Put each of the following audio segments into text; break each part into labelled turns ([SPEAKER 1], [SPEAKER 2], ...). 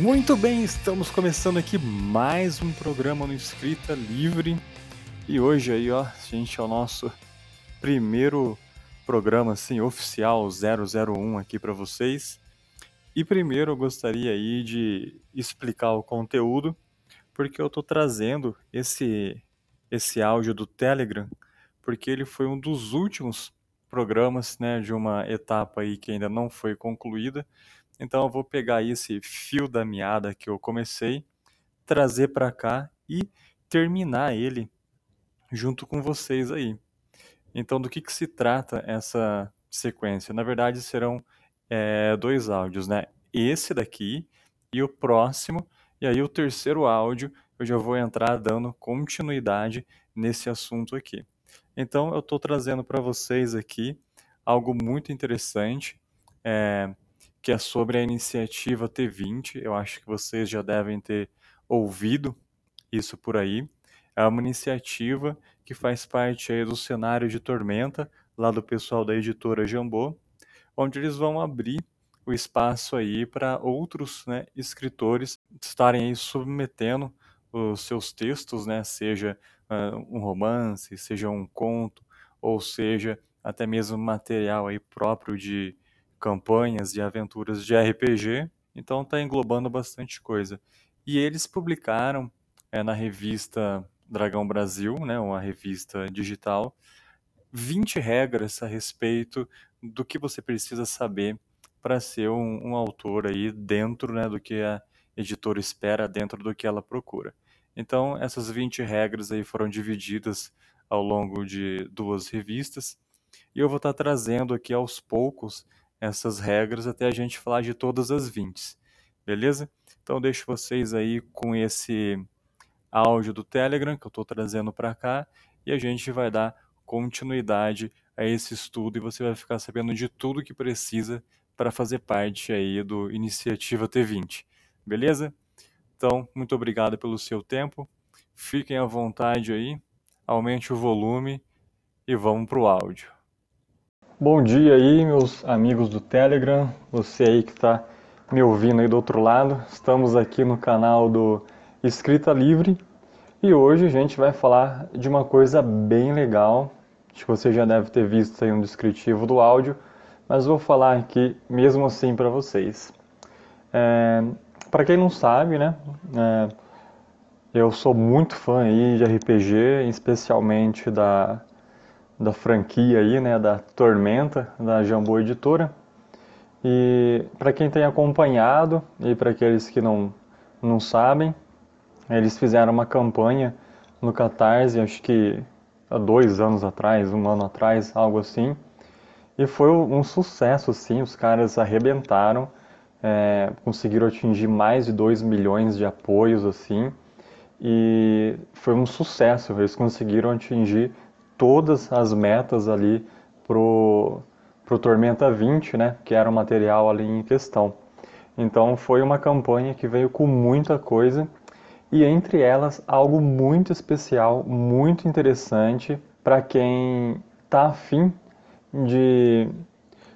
[SPEAKER 1] Muito bem, estamos começando aqui mais um programa no Escrita Livre. E hoje aí, ó, gente é o nosso primeiro programa assim oficial 001 aqui para vocês. E primeiro eu gostaria aí de explicar o conteúdo, porque eu tô trazendo esse esse áudio do Telegram, porque ele foi um dos últimos programas, né, de uma etapa aí que ainda não foi concluída então eu vou pegar esse fio da meada que eu comecei, trazer para cá e terminar ele junto com vocês aí. Então do que, que se trata essa sequência? Na verdade serão é, dois áudios, né? Esse daqui e o próximo, e aí o terceiro áudio eu já vou entrar dando continuidade nesse assunto aqui. Então eu estou trazendo para vocês aqui algo muito interessante. É, que é sobre a iniciativa T20. Eu acho que vocês já devem ter ouvido isso por aí. É uma iniciativa que faz parte aí do cenário de Tormenta, lá do pessoal da editora Jambô, onde eles vão abrir o espaço aí para outros né, escritores estarem aí submetendo os seus textos, né, seja uh, um romance, seja um conto, ou seja até mesmo material aí próprio de campanhas de aventuras de RPG, então está englobando bastante coisa. E eles publicaram é, na revista Dragão Brasil, né, uma revista digital, 20 regras a respeito do que você precisa saber para ser um, um, autor aí dentro né, do que a editora espera, dentro do que ela procura. Então, essas 20 regras aí foram divididas ao longo de duas revistas, e eu vou estar tá trazendo aqui aos poucos essas regras até a gente falar de todas as 20, beleza? Então deixo vocês aí com esse áudio do Telegram que eu estou trazendo para cá e a gente vai dar continuidade a esse estudo e você vai ficar sabendo de tudo que precisa para fazer parte aí do Iniciativa T20, beleza? Então, muito obrigado pelo seu tempo, fiquem à vontade aí, aumente o volume e vamos para o áudio. Bom dia aí, meus amigos do Telegram, você aí que está me ouvindo aí do outro lado. Estamos aqui no canal do Escrita Livre e hoje a gente vai falar de uma coisa bem legal. Acho que você já deve ter visto aí um descritivo do áudio, mas vou falar aqui mesmo assim para vocês. É, para quem não sabe, né, é, eu sou muito fã aí de RPG, especialmente da da franquia aí, né, da Tormenta, da Jambô Editora. E para quem tem acompanhado e para aqueles que não, não sabem, eles fizeram uma campanha no Catarse, acho que há dois anos atrás, um ano atrás, algo assim. E foi um sucesso, sim, os caras arrebentaram, é, conseguiram atingir mais de 2 milhões de apoios, assim, e foi um sucesso, eles conseguiram atingir todas as metas ali pro pro Tormenta 20, né, que era o material ali em questão. Então foi uma campanha que veio com muita coisa e entre elas algo muito especial, muito interessante para quem está afim de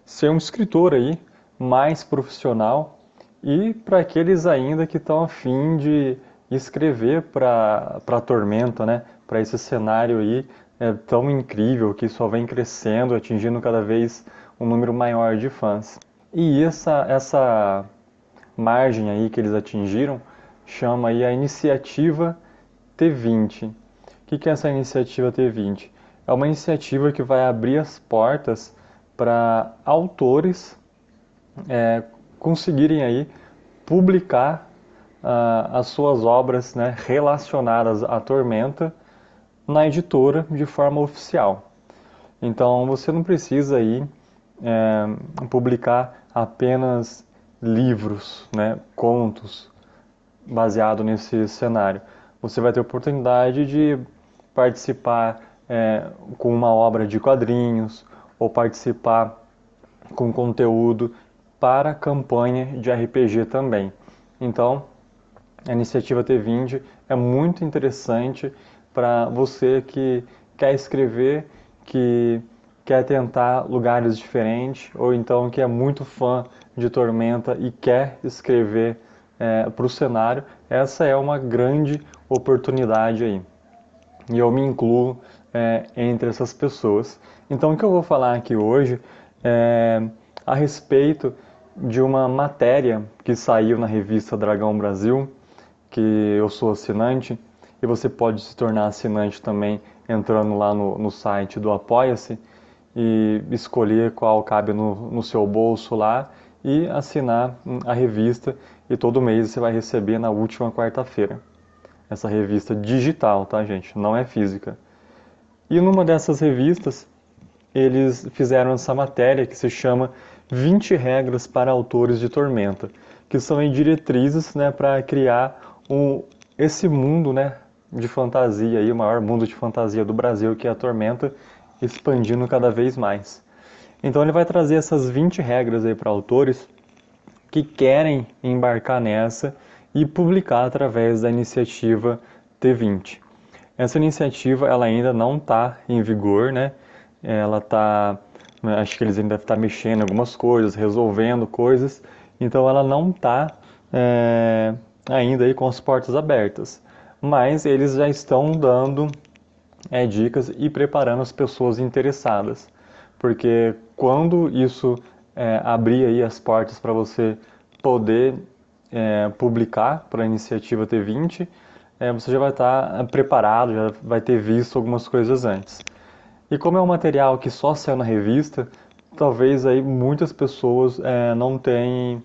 [SPEAKER 1] ser um escritor aí mais profissional e para aqueles ainda que estão afim de escrever para a Tormenta, né, para esse cenário aí é tão incrível que só vem crescendo, atingindo cada vez um número maior de fãs. E essa, essa margem aí que eles atingiram chama aí a iniciativa T20. O que é essa iniciativa T20? É uma iniciativa que vai abrir as portas para autores é, conseguirem aí publicar uh, as suas obras né, relacionadas à Tormenta na editora de forma oficial. Então você não precisa aí é, publicar apenas livros, né, contos baseado nesse cenário. Você vai ter oportunidade de participar é, com uma obra de quadrinhos ou participar com conteúdo para campanha de RPG também. Então, a iniciativa T20 é muito interessante para você que quer escrever, que quer tentar lugares diferentes, ou então que é muito fã de Tormenta e quer escrever é, para o cenário, essa é uma grande oportunidade aí. E eu me incluo é, entre essas pessoas. Então, o que eu vou falar aqui hoje é a respeito de uma matéria que saiu na revista Dragão Brasil, que eu sou assinante, e você pode se tornar assinante também entrando lá no, no site do Apoia-se e escolher qual cabe no, no seu bolso lá e assinar a revista e todo mês você vai receber na última quarta-feira. Essa revista digital, tá, gente? Não é física. E numa dessas revistas, eles fizeram essa matéria que se chama 20 regras para autores de Tormenta, que são diretrizes né, para criar um, esse mundo né, de fantasia, aí, o maior mundo de fantasia do Brasil, que é a Tormenta, expandindo cada vez mais. Então ele vai trazer essas 20 regras para autores que querem embarcar nessa e publicar através da iniciativa T20. Essa iniciativa ela ainda não está em vigor, né? Ela está, acho que eles ainda estão tá mexendo em algumas coisas, resolvendo coisas, então ela não está é, ainda aí com as portas abertas. Mas eles já estão dando é, dicas e preparando as pessoas interessadas, porque quando isso é, abrir aí as portas para você poder é, publicar para a iniciativa T20, é, você já vai estar tá preparado, já vai ter visto algumas coisas antes. E como é um material que só saiu na revista, talvez aí muitas pessoas é, não tenham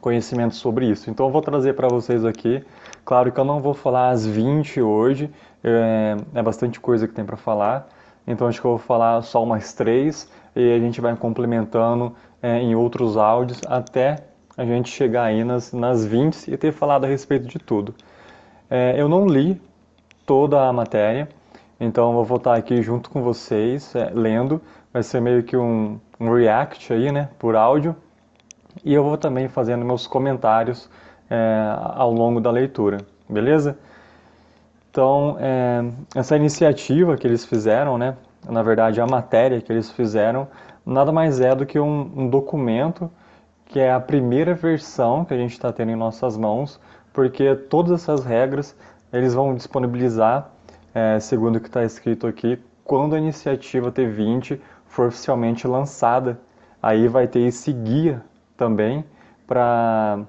[SPEAKER 1] conhecimento sobre isso. Então eu vou trazer para vocês aqui, claro que eu não vou falar as 20 hoje, é, é bastante coisa que tem para falar, então acho que eu vou falar só umas três e a gente vai complementando é, em outros áudios até a gente chegar aí nas, nas 20 e ter falado a respeito de tudo. É, eu não li toda a matéria, então vou voltar aqui junto com vocês, é, lendo. Vai ser meio que um, um, react aí, né, por áudio. E eu vou também fazendo meus comentários é, ao longo da leitura, beleza? Então, é, essa iniciativa que eles fizeram, né, na verdade a matéria que eles fizeram, nada mais é do que um, um documento que é a primeira versão que a gente está tendo em nossas mãos, porque todas essas regras eles vão disponibilizar, é, segundo o que está escrito aqui, quando a iniciativa T20 for oficialmente lançada. Aí vai ter esse guia também para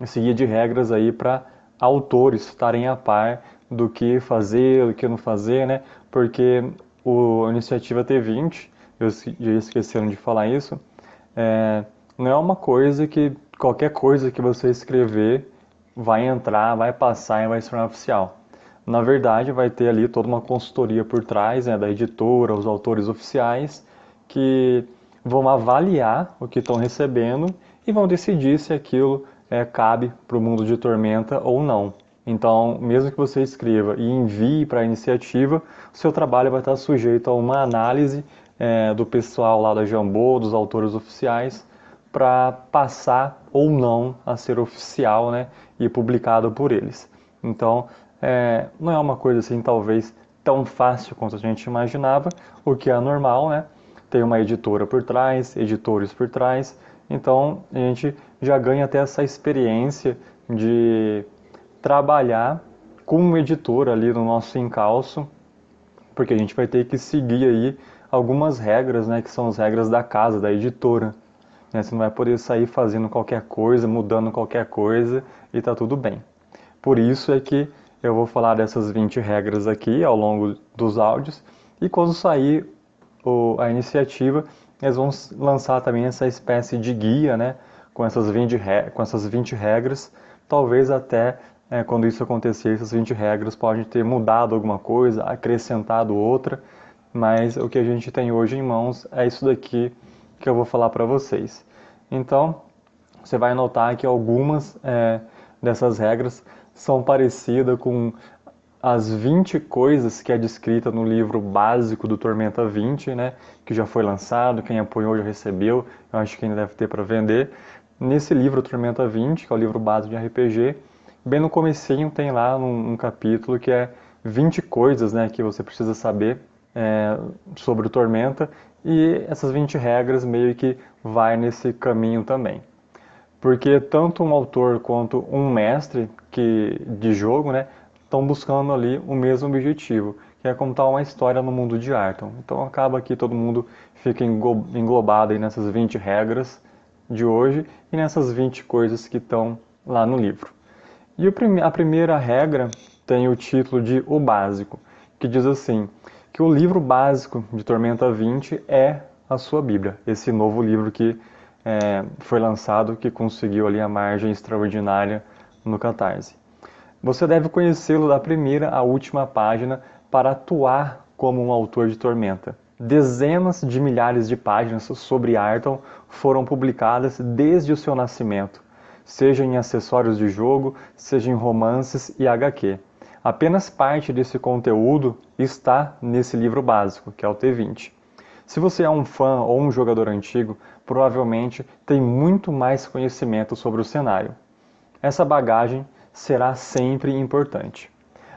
[SPEAKER 1] esse guia de regras aí para autores estarem a par do que fazer, do que não fazer, né? Porque o, a iniciativa T20, eu esqueceram de falar isso, é, não é uma coisa que qualquer coisa que você escrever vai entrar, vai passar e vai se tornar oficial. Na verdade, vai ter ali toda uma consultoria por trás, né, da editora, os autores oficiais, que vão avaliar o que estão recebendo e vão decidir se aquilo é, cabe para o mundo de Tormenta ou não. Então, mesmo que você escreva e envie para a iniciativa, o seu trabalho vai estar sujeito a uma análise é, do pessoal lá da Jambô, dos autores oficiais, para passar ou não a ser oficial né, e publicado por eles. Então, é, não é uma coisa assim, talvez, tão fácil quanto a gente imaginava, o que é normal, né? Tem uma editora por trás, editores por trás, então a gente já ganha até essa experiência de trabalhar como editor ali no nosso encalço, porque a gente vai ter que seguir aí algumas regras, né, que são as regras da casa, da editora. Né? Você não vai poder sair fazendo qualquer coisa, mudando qualquer coisa e tá tudo bem. Por isso é que eu vou falar dessas 20 regras aqui ao longo dos áudios e quando sair o, a iniciativa, eles vão lançar também essa espécie de guia, né, com essas 20, com essas 20 regras, talvez até é, quando isso acontecer, essas 20 regras podem ter mudado alguma coisa, acrescentado outra, mas o que a gente tem hoje em mãos é isso daqui que eu vou falar para vocês. Então, você vai notar que algumas é, dessas regras são parecidas com as 20 coisas que é descrita no livro básico do Tormenta 20, né, que já foi lançado, quem apoiou já recebeu, eu acho que ainda deve ter para vender. Nesse livro Tormenta 20, que é o livro básico de RPG, bem no comecinho tem lá um, um capítulo que é 20 coisas né, que você precisa saber é, sobre o Tormenta e essas 20 regras meio que vai nesse caminho também. porque tanto um autor quanto um mestre que de jogo, né, estão buscando ali o mesmo objetivo, que é contar uma história no mundo de Arton. Então acaba que todo mundo fica englobado aí nessas 20 regras de hoje e nessas 20 coisas que estão lá no livro. E a primeira regra tem o título de O Básico, que diz assim, que o livro básico de Tormenta 20 é a sua Bíblia, esse novo livro que é, foi lançado, que conseguiu ali a margem extraordinária no Catarse. Você deve conhecê-lo da primeira à última página para atuar como um autor de Tormenta. Dezenas de milhares de páginas sobre Arton foram publicadas desde o seu nascimento, seja em acessórios de jogo, seja em romances e HQ. Apenas parte desse conteúdo está nesse livro básico, que é o T20. Se você é um fã ou um jogador antigo, provavelmente tem muito mais conhecimento sobre o cenário. Essa bagagem será sempre importante.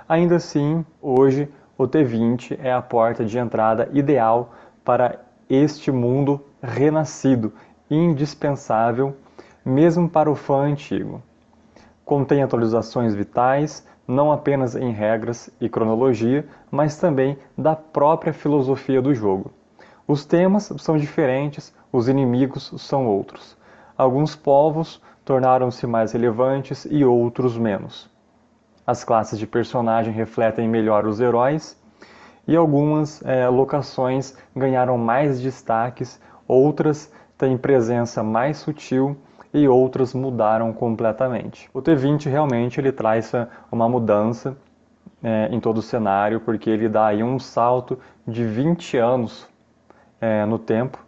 [SPEAKER 1] Ainda assim, hoje o T20 é a porta de entrada ideal para este mundo renascido, indispensável mesmo para o fã antigo. Contém atualizações vitais, não apenas em regras e cronologia, mas também da própria filosofia do jogo. Os temas são diferentes, os inimigos são outros. Alguns povos tornaram-se mais relevantes e outros menos. As classes de personagem refletem melhor os heróis e algumas é, locações ganharam mais destaques, outras têm presença mais sutil e outras mudaram completamente. O T20 realmente ele traz uma mudança é, em todo o cenário, porque ele dá aí um salto de 20 anos é, no tempo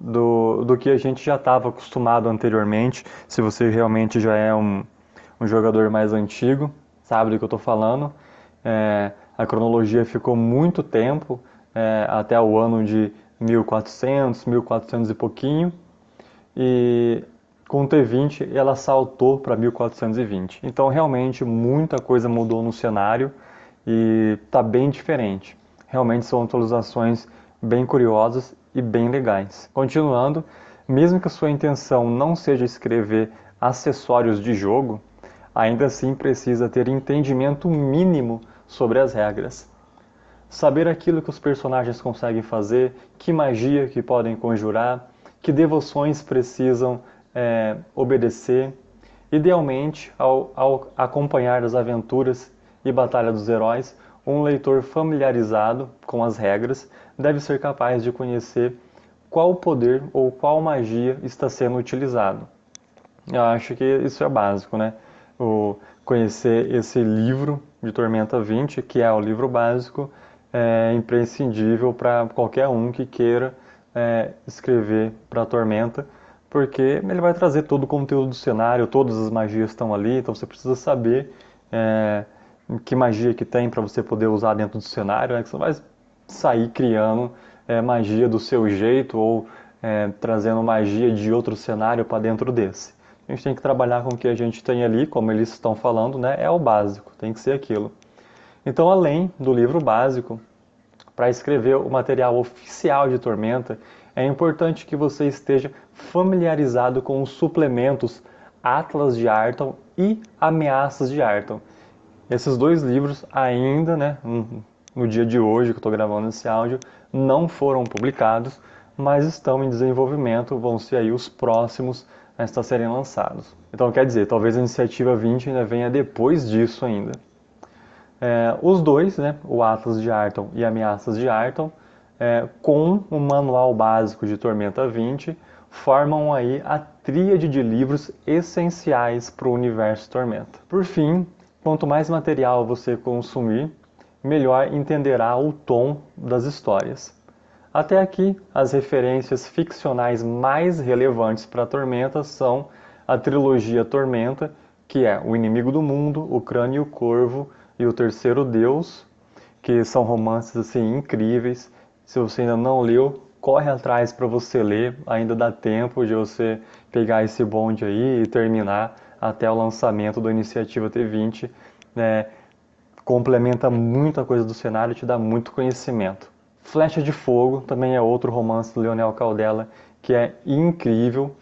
[SPEAKER 1] do, do que a gente já estava acostumado anteriormente. Se você realmente já é um, um jogador mais antigo, sabe do que eu estou falando. É, a cronologia ficou muito tempo, é, até o ano de 1400, 1400 e pouquinho, e com o T20 ela saltou para 1420. Então realmente muita coisa mudou no cenário e está bem diferente. Realmente são atualizações bem curiosas e bem legais. Continuando, mesmo que a sua intenção não seja escrever acessórios de jogo, ainda assim precisa ter entendimento mínimo sobre as regras. Saber aquilo que os personagens conseguem fazer, que magia que podem conjurar, que devoções precisam é, obedecer. Idealmente, ao, ao acompanhar as aventuras e batalha dos heróis, um leitor familiarizado com as regras deve ser capaz de conhecer qual poder ou qual magia está sendo utilizado. Eu acho que isso é básico, né? O conhecer esse livro de Tormenta 20, que é o livro básico, é imprescindível para qualquer um que queira é, escrever para Tormenta, porque ele vai trazer todo o conteúdo do cenário, todas as magias estão ali, então você precisa saber é, que magia que tem para você poder usar dentro do cenário, né? que você vai sair criando é, magia do seu jeito ou é, trazendo magia de outro cenário para dentro desse. A gente tem que trabalhar com o que a gente tem ali, como eles estão falando, né? É o básico, tem que ser aquilo. Então, além do livro básico, para escrever o material oficial de Tormenta, é importante que você esteja familiarizado com os suplementos Atlas de Arton e Ameaças de Arton. Esses dois livros ainda, né, no dia de hoje que eu estou gravando esse áudio, não foram publicados, mas estão em desenvolvimento, vão ser aí os próximos a estar serem lançados. Então quer dizer, talvez a iniciativa 20 ainda venha depois disso ainda. É, os dois, né, o Atlas de Arton e Ameaças de Arton, é, com o manual básico de Tormenta 20, formam aí a tríade de livros essenciais para o universo Tormenta. Por fim, quanto mais material você consumir, melhor entenderá o tom das histórias. Até aqui, as referências ficcionais mais relevantes para Tormenta são a trilogia Tormenta, que é O Inimigo do Mundo, O Crânio e o Corvo e O Terceiro Deus, que são romances assim incríveis. Se você ainda não leu, corre atrás para você ler, ainda dá tempo de você pegar esse bonde aí e terminar até o lançamento da iniciativa T20. Né? Complementa muita coisa do cenário e te dá muito conhecimento. Flecha de Fogo também é outro romance do Leonel Caldela que é incrível.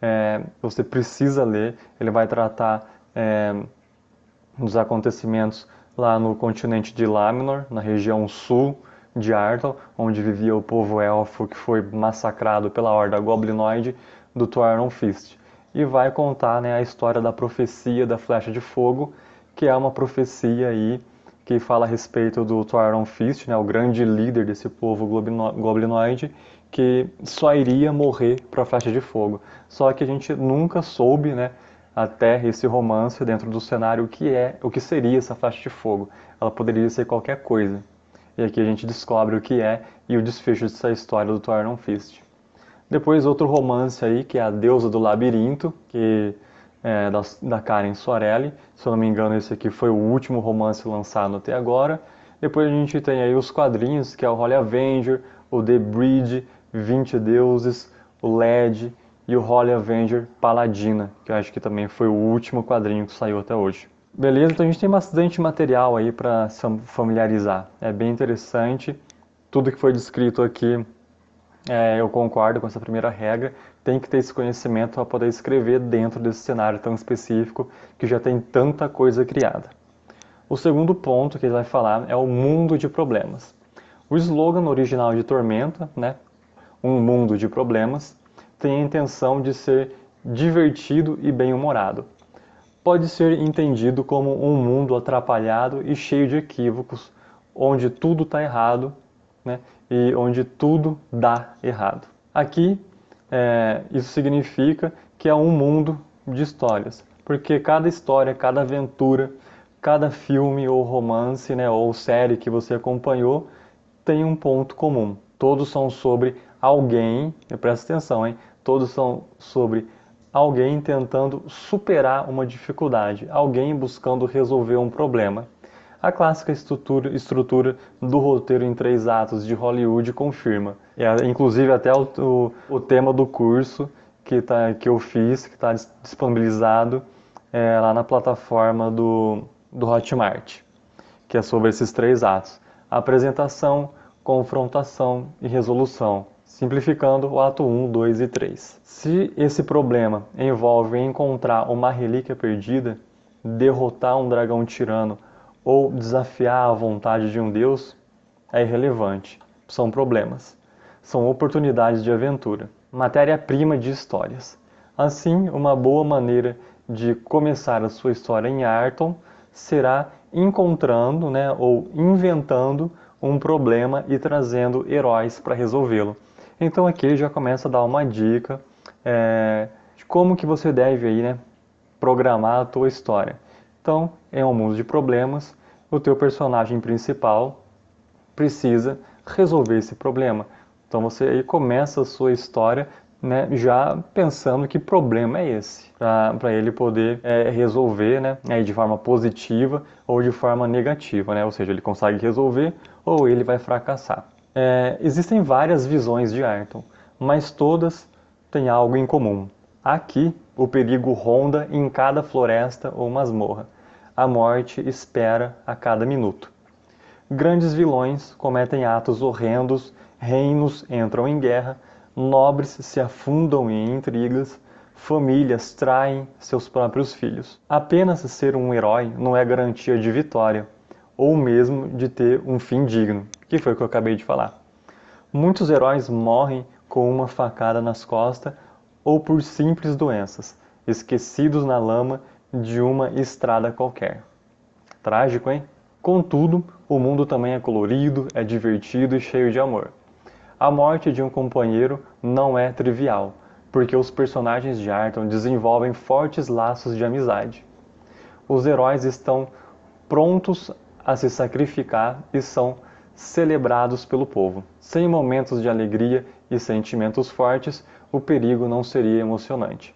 [SPEAKER 1] é, você precisa ler. Ele vai tratar é, dos acontecimentos lá no continente de Laminor, na região sul de Arthur, onde vivia o povo elfo que foi massacrado pela horda goblinoide do Tuaron Fist. E vai contar né, a história da profecia da Flecha de Fogo, que é uma profecia aí que fala a respeito do Tuaron Fist, né, o grande líder desse povo goblinoide, que só iria morrer para a Flecha de Fogo. Só que a gente nunca soube, né, até esse romance dentro do cenário o que é, o que seria essa Flecha de Fogo. Ela poderia ser qualquer coisa. E aqui a gente descobre o que é e o desfecho dessa história do Iron Fist. Depois outro romance aí, que é a Deusa do Labirinto, que é da, da Karen Soarelli. Se eu não me engano, esse aqui foi o último romance lançado até agora. Depois a gente tem aí os quadrinhos, que é o Holy Avenger, o The Bridge, 20 Deuses, o LED e o Holy Avenger Paladina, que eu acho que também foi o último quadrinho que saiu até hoje. Beleza, então a gente tem bastante material aí para se familiarizar. É bem interessante. Tudo que foi descrito aqui, é, eu concordo com essa primeira regra. Tem que ter esse conhecimento para poder escrever dentro desse cenário tão específico que já tem tanta coisa criada. O segundo ponto que ele vai falar é o mundo de problemas. O slogan original de Tormenta, né, um mundo de problemas, tem a intenção de ser divertido e bem-humorado pode ser entendido como um mundo atrapalhado e cheio de equívocos, onde tudo está errado né, e onde tudo dá errado. Aqui, é, isso significa que é um mundo de histórias, porque cada história, cada aventura, cada filme ou romance né, ou série que você acompanhou tem um ponto comum. Todos são sobre alguém, presta atenção, hein? Todos são sobre alguém tentando superar uma dificuldade, alguém buscando resolver um problema. A clássica estrutura, estrutura do roteiro em três atos de Hollywood confirma. É, inclusive até o, o, o, tema do curso que, tá, que eu fiz, que está disponibilizado é, lá na plataforma do, do Hotmart, que é sobre esses três atos. Apresentação, confrontação e resolução simplificando o ato 1, 2 e 3. Se esse problema envolve encontrar uma relíquia perdida, derrotar um dragão tirano ou desafiar a vontade de um deus, é irrelevante. São problemas. São oportunidades de aventura, matéria-prima de histórias. Assim, uma boa maneira de começar a sua história em Arton será encontrando né, ou inventando um problema e trazendo heróis para resolvê-lo. Então aqui já começa a dar uma dica é, de como que você deve aí, né, programar a tua história. Então, é um mundo de problemas, o teu personagem principal precisa resolver esse problema. Então você aí começa a sua história né, já pensando que problema é esse, para ele poder é, resolver né, de forma positiva ou de forma negativa, né, ou seja, ele consegue resolver ou ele vai fracassar. É, existem várias visões de Ayrton, mas todas têm algo em comum. Aqui, o perigo ronda em cada floresta ou masmorra. A morte espera a cada minuto. Grandes vilões cometem atos horrendos, reinos entram em guerra, nobres se afundam em intrigas, famílias traem seus próprios filhos. Apenas ser um herói não é garantia de vitória, ou mesmo de ter um fim digno que foi o que eu acabei de falar. Muitos heróis morrem com uma facada nas costas ou por simples doenças, esquecidos na lama de uma estrada qualquer. Trágico, hein? Contudo, o mundo também é colorido, é divertido e cheio de amor. A morte de um companheiro não é trivial, porque os personagens de Arton desenvolvem fortes laços de amizade. Os heróis estão prontos a se sacrificar e são celebrados pelo povo. Sem momentos de alegria e sentimentos fortes, o perigo não seria emocionante.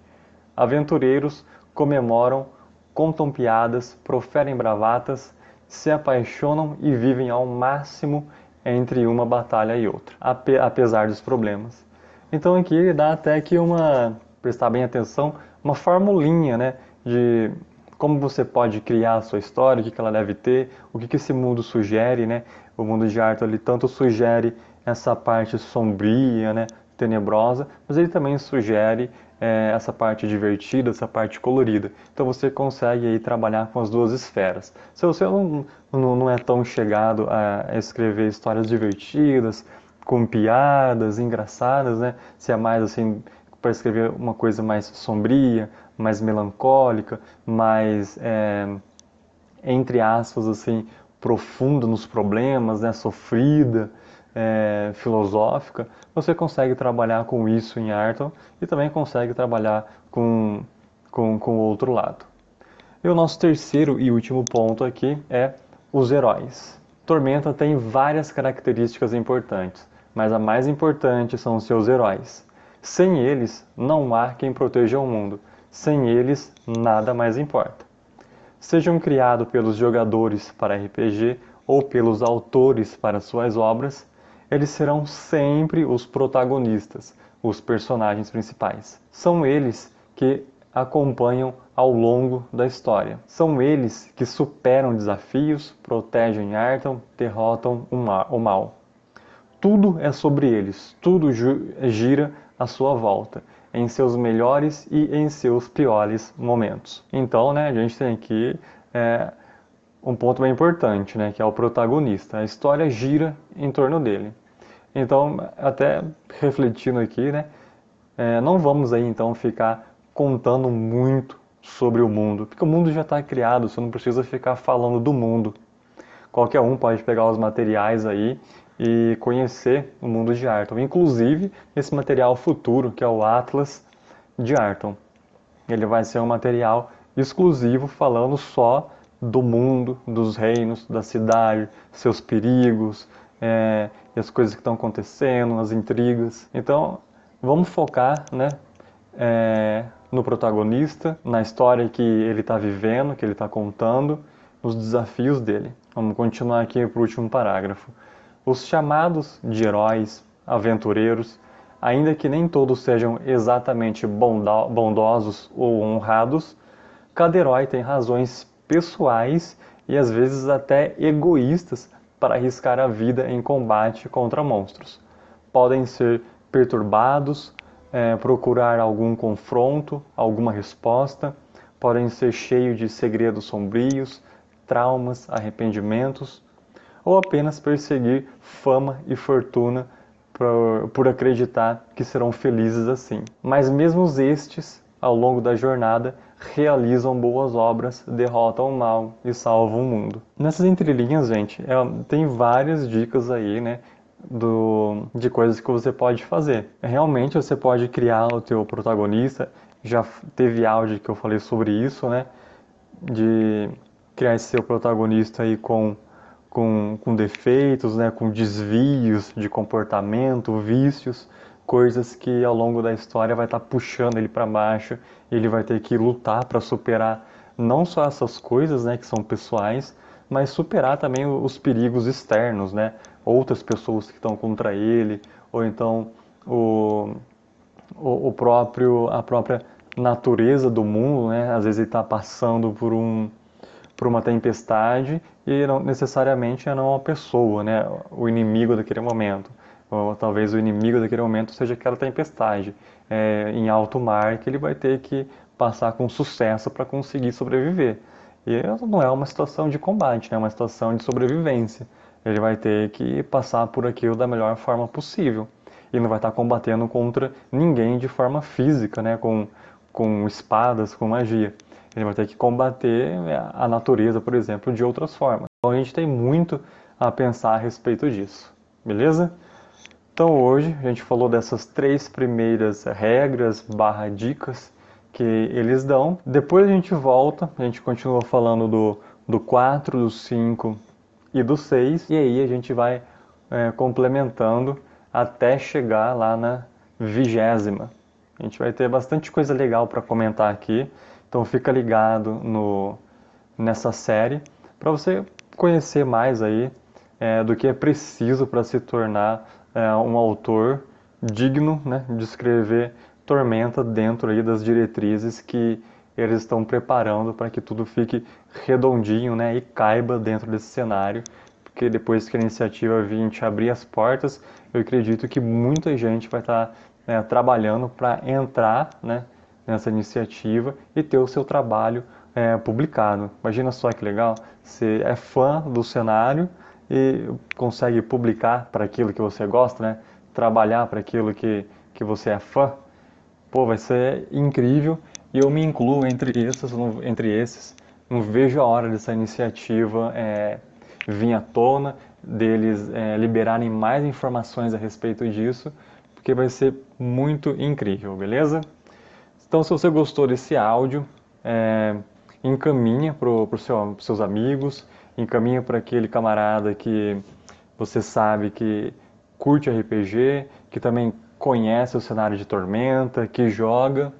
[SPEAKER 1] Aventureiros comemoram, contam piadas, proferem bravatas, se apaixonam e vivem ao máximo entre uma batalha e outra, apesar dos problemas. Então aqui ele dá até que uma, prestar bem atenção, uma formulinha, né, de como você pode criar a sua história, o que ela deve ter, o que esse mundo sugere, né? O mundo de Arthur ele tanto sugere essa parte sombria, né, tenebrosa, mas ele também sugere é, essa parte divertida, essa parte colorida. Então você consegue aí trabalhar com as duas esferas. Se você não, não, não é tão chegado a escrever histórias divertidas, com piadas engraçadas, né? Se é mais assim para escrever uma coisa mais sombria, mais melancólica, mais é, entre aspas assim profunda nos problemas, né? Sofrida, é, filosófica, você consegue trabalhar com isso em Arton e também consegue trabalhar com, com, com o outro lado. E o nosso terceiro e último ponto aqui é os heróis. Tormenta tem várias características importantes mas a mais importante são os seus heróis. Sem eles, não há quem proteja o mundo. Sem eles, nada mais importa. Sejam criados pelos jogadores para RPG ou pelos autores para suas obras, eles serão sempre os protagonistas, os personagens principais. São eles que acompanham ao longo da história. São eles que superam desafios, protegem Arton, derrotam o mal. Tudo é sobre eles, tudo gira à sua volta, em seus melhores e em seus piores momentos. Então, né, a gente tem aqui é, um ponto bem importante, né, que é o protagonista. A história gira em torno dele. Então, até refletindo aqui, né, é, não vamos aí então ficar contando muito sobre o mundo, porque o mundo já está criado, você não precisa ficar falando do mundo. Qualquer um pode pegar os materiais aí e conhecer o mundo de Arton, inclusive esse material futuro que é o Atlas de Arton. Ele vai ser um material exclusivo falando só do mundo, dos reinos, da cidade, seus perigos, é, e as coisas que estão acontecendo, as intrigas. Então, vamos focar, né, é, no protagonista, na história que ele está vivendo, que ele está contando, nos desafios dele. Vamos continuar aqui para o último parágrafo. Os chamados de heróis, aventureiros, ainda que nem todos sejam exatamente bondosos ou honrados, cada herói tem razões pessoais e às vezes até egoístas para arriscar a vida em combate contra monstros. Podem ser perturbados, é, procurar algum confronto, alguma resposta, podem ser cheios de segredos sombrios, traumas, arrependimentos ou apenas perseguir fama e fortuna por, por acreditar que serão felizes assim. Mas mesmo estes, ao longo da jornada, realizam boas obras, derrotam o mal e salvam o mundo. Nessas entrelinhas, gente, é, tem várias dicas aí, né? Do, de coisas que você pode fazer. Realmente você pode criar o teu protagonista. Já teve áudio que eu falei sobre isso, né? De criar esse seu protagonista aí com com, com defeitos, né, com desvios de comportamento, vícios, coisas que ao longo da história vai estar tá puxando ele para baixo, e ele vai ter que lutar para superar não só essas coisas, né, que são pessoais, mas superar também os perigos externos, né, outras pessoas que estão contra ele, ou então o, o, o próprio a própria natureza do mundo, né, às vezes ele está passando por um por uma tempestade e não necessariamente é não uma pessoa, né, o inimigo daquele momento. Ou talvez o inimigo daquele momento seja aquela tempestade é, em alto mar que ele vai ter que passar com sucesso para conseguir sobreviver. E não é uma situação de combate, né, é uma situação de sobrevivência. Ele vai ter que passar por aquilo da melhor forma possível. E não vai estar combatendo contra ninguém de forma física, né, com, com espadas, com magia. Ele vai ter que combater a natureza, por exemplo, de outras formas. Então a gente tem muito a pensar a respeito disso, beleza? Então hoje a gente falou dessas três primeiras regras barra dicas que eles dão. Depois a gente volta, a gente continua falando do, do 4, do 5 e do 6. E aí a gente vai é, complementando até chegar lá na vigésima. A gente vai ter bastante coisa legal para comentar aqui. Então fica ligado no, nessa série para você conhecer mais aí é, do que é preciso para se tornar é, um autor digno né, de escrever Tormenta dentro aí das diretrizes que eles estão preparando para que tudo fique redondinho né, e caiba dentro desse cenário. Porque depois que a iniciativa 20 abrir as portas, eu acredito que muita gente vai estar tá né, trabalhando para entrar né, nessa iniciativa e ter o seu trabalho é, publicado. Imagina só que legal, você é fã do cenário e consegue publicar para aquilo que você gosta, né? trabalhar para aquilo que, que você é fã. Pô, vai ser incrível e eu me incluo entre esses, entre esses. Não vejo a hora dessa iniciativa é, vir à tona, deles é, liberarem mais informações a respeito disso, porque vai ser muito incrível, beleza? Então, se você gostou desse áudio, é, encaminha para os seu, seus amigos, encaminha para aquele camarada que você sabe que curte RPG, que também conhece o cenário de Tormenta, que joga.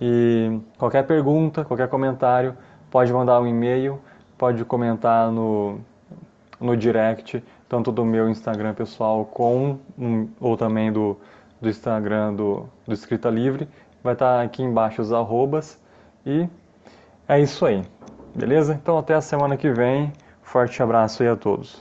[SPEAKER 1] E qualquer pergunta, qualquer comentário, pode mandar um e-mail, pode comentar no, no direct, tanto do meu Instagram pessoal com, ou também do, do Instagram do, do Escrita Livre. Vai estar aqui embaixo os arrobas. E é isso aí, beleza? Então até a semana que vem. Forte abraço aí a todos.